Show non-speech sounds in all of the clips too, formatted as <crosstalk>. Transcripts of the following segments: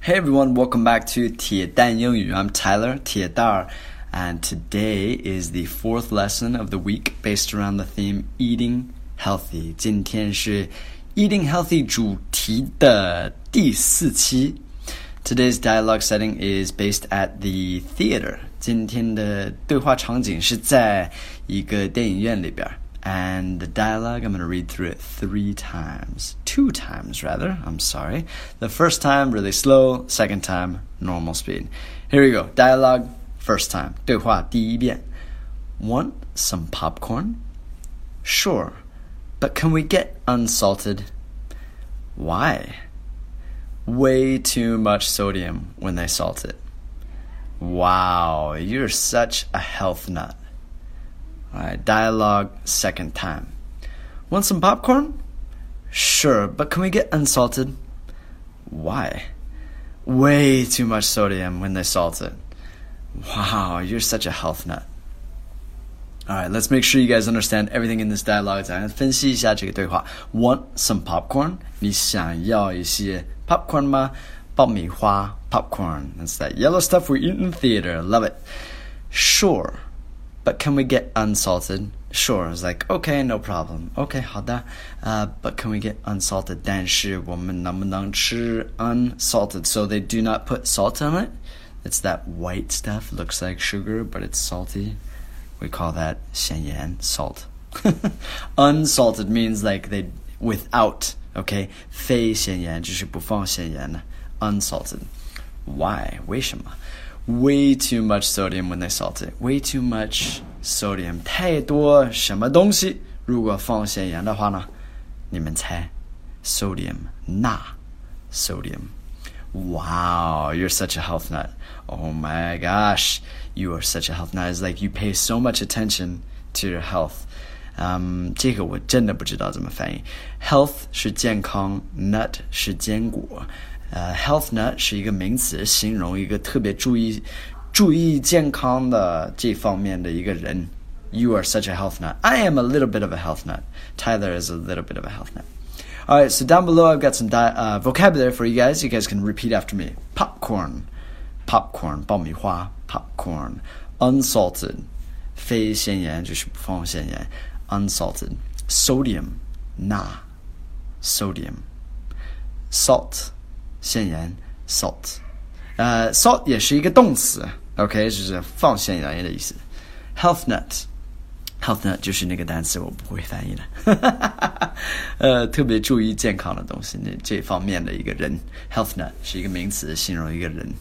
Hey everyone, welcome back to 铁蛋英语. I'm Tyler 铁蛋儿 and today is the fourth lesson of the week based around the theme eating healthy. 今天是 eating healthy 主题的第四期。Today's dialogue setting is based at the theater. 今天的对话场景是在一个电影院里边。 and the dialogue, I'm going to read through it three times. Two times, rather. I'm sorry. The first time, really slow. Second time, normal speed. Here we go. Dialogue, first time. 对话第一遍. Want some popcorn? Sure. But can we get unsalted? Why? Way too much sodium when they salt it. Wow, you're such a health nut. Alright, dialogue second time. Want some popcorn? Sure, but can we get unsalted? Why? Way too much sodium when they salt it. Wow, you're such a health nut. Alright, let's make sure you guys understand everything in this dialogue. Want some popcorn? 你想要一些 popcorn 吗？爆米花 popcorn. That's that yellow stuff we eat in theater. Love it. Sure but can we get unsalted? Sure, it's like okay, no problem. Okay, 好的. Uh, but can we get unsalted? 但是我们能不能吃 unsalted? So they do not put salt on it. It's that white stuff. Looks like sugar, but it's salty. We call that 咸盐 salt. <laughs> unsalted means like they without. Okay, 非咸盐就是不放咸盐的 unsalted. Why? 为什么 ？way too much sodium when they salt it. Way too much sodium，太多什么东西？如果放咸盐的话呢？你们猜？Sodium，钠，sodium。Wow, you're such a health nut. Oh my gosh, you are such a health nut. It's like you pay so much attention to your health. 嗯，这个我真的不知道怎么翻译。Health 是健康，nut 是坚果。呃，health 呢是一个名词，形容一个特别注意注意健康的这方面的一个人。You are such a health nut. I am a little bit of a health nut. Tyler is a little bit of a health nut. All right, so down below I've got some uh, vocabulary for you guys. You guys can repeat after me. Popcorn, popcorn, 爆米花 popcorn, unsalted, 非咸盐就是不放咸盐 Unsalted, sodium, 钠 sodium, salt 咸盐 salt，呃，salt 也是一个动词，OK，就是放咸盐的意思。Health nut，health nut 就是那个单词，我不会翻译的。呃，特别注意健康的东西，那这方面的一个人，health nut 是一个名词，形容一个人。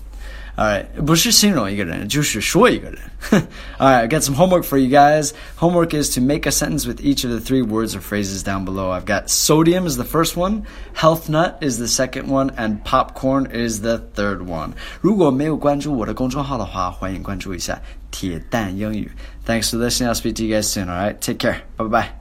Alright, 不是形容一个人，就是说一个人。<laughs> Alright, I got some homework for you guys. Homework is to make a sentence with each of the three words or phrases down below. I've got sodium is the first one, health nut is the second one, and popcorn is the third one. 如果没有关注我的公众号的话，欢迎关注一下铁蛋英语。Thanks for listening. I'll speak to you guys soon. Alright, take care. Bye bye.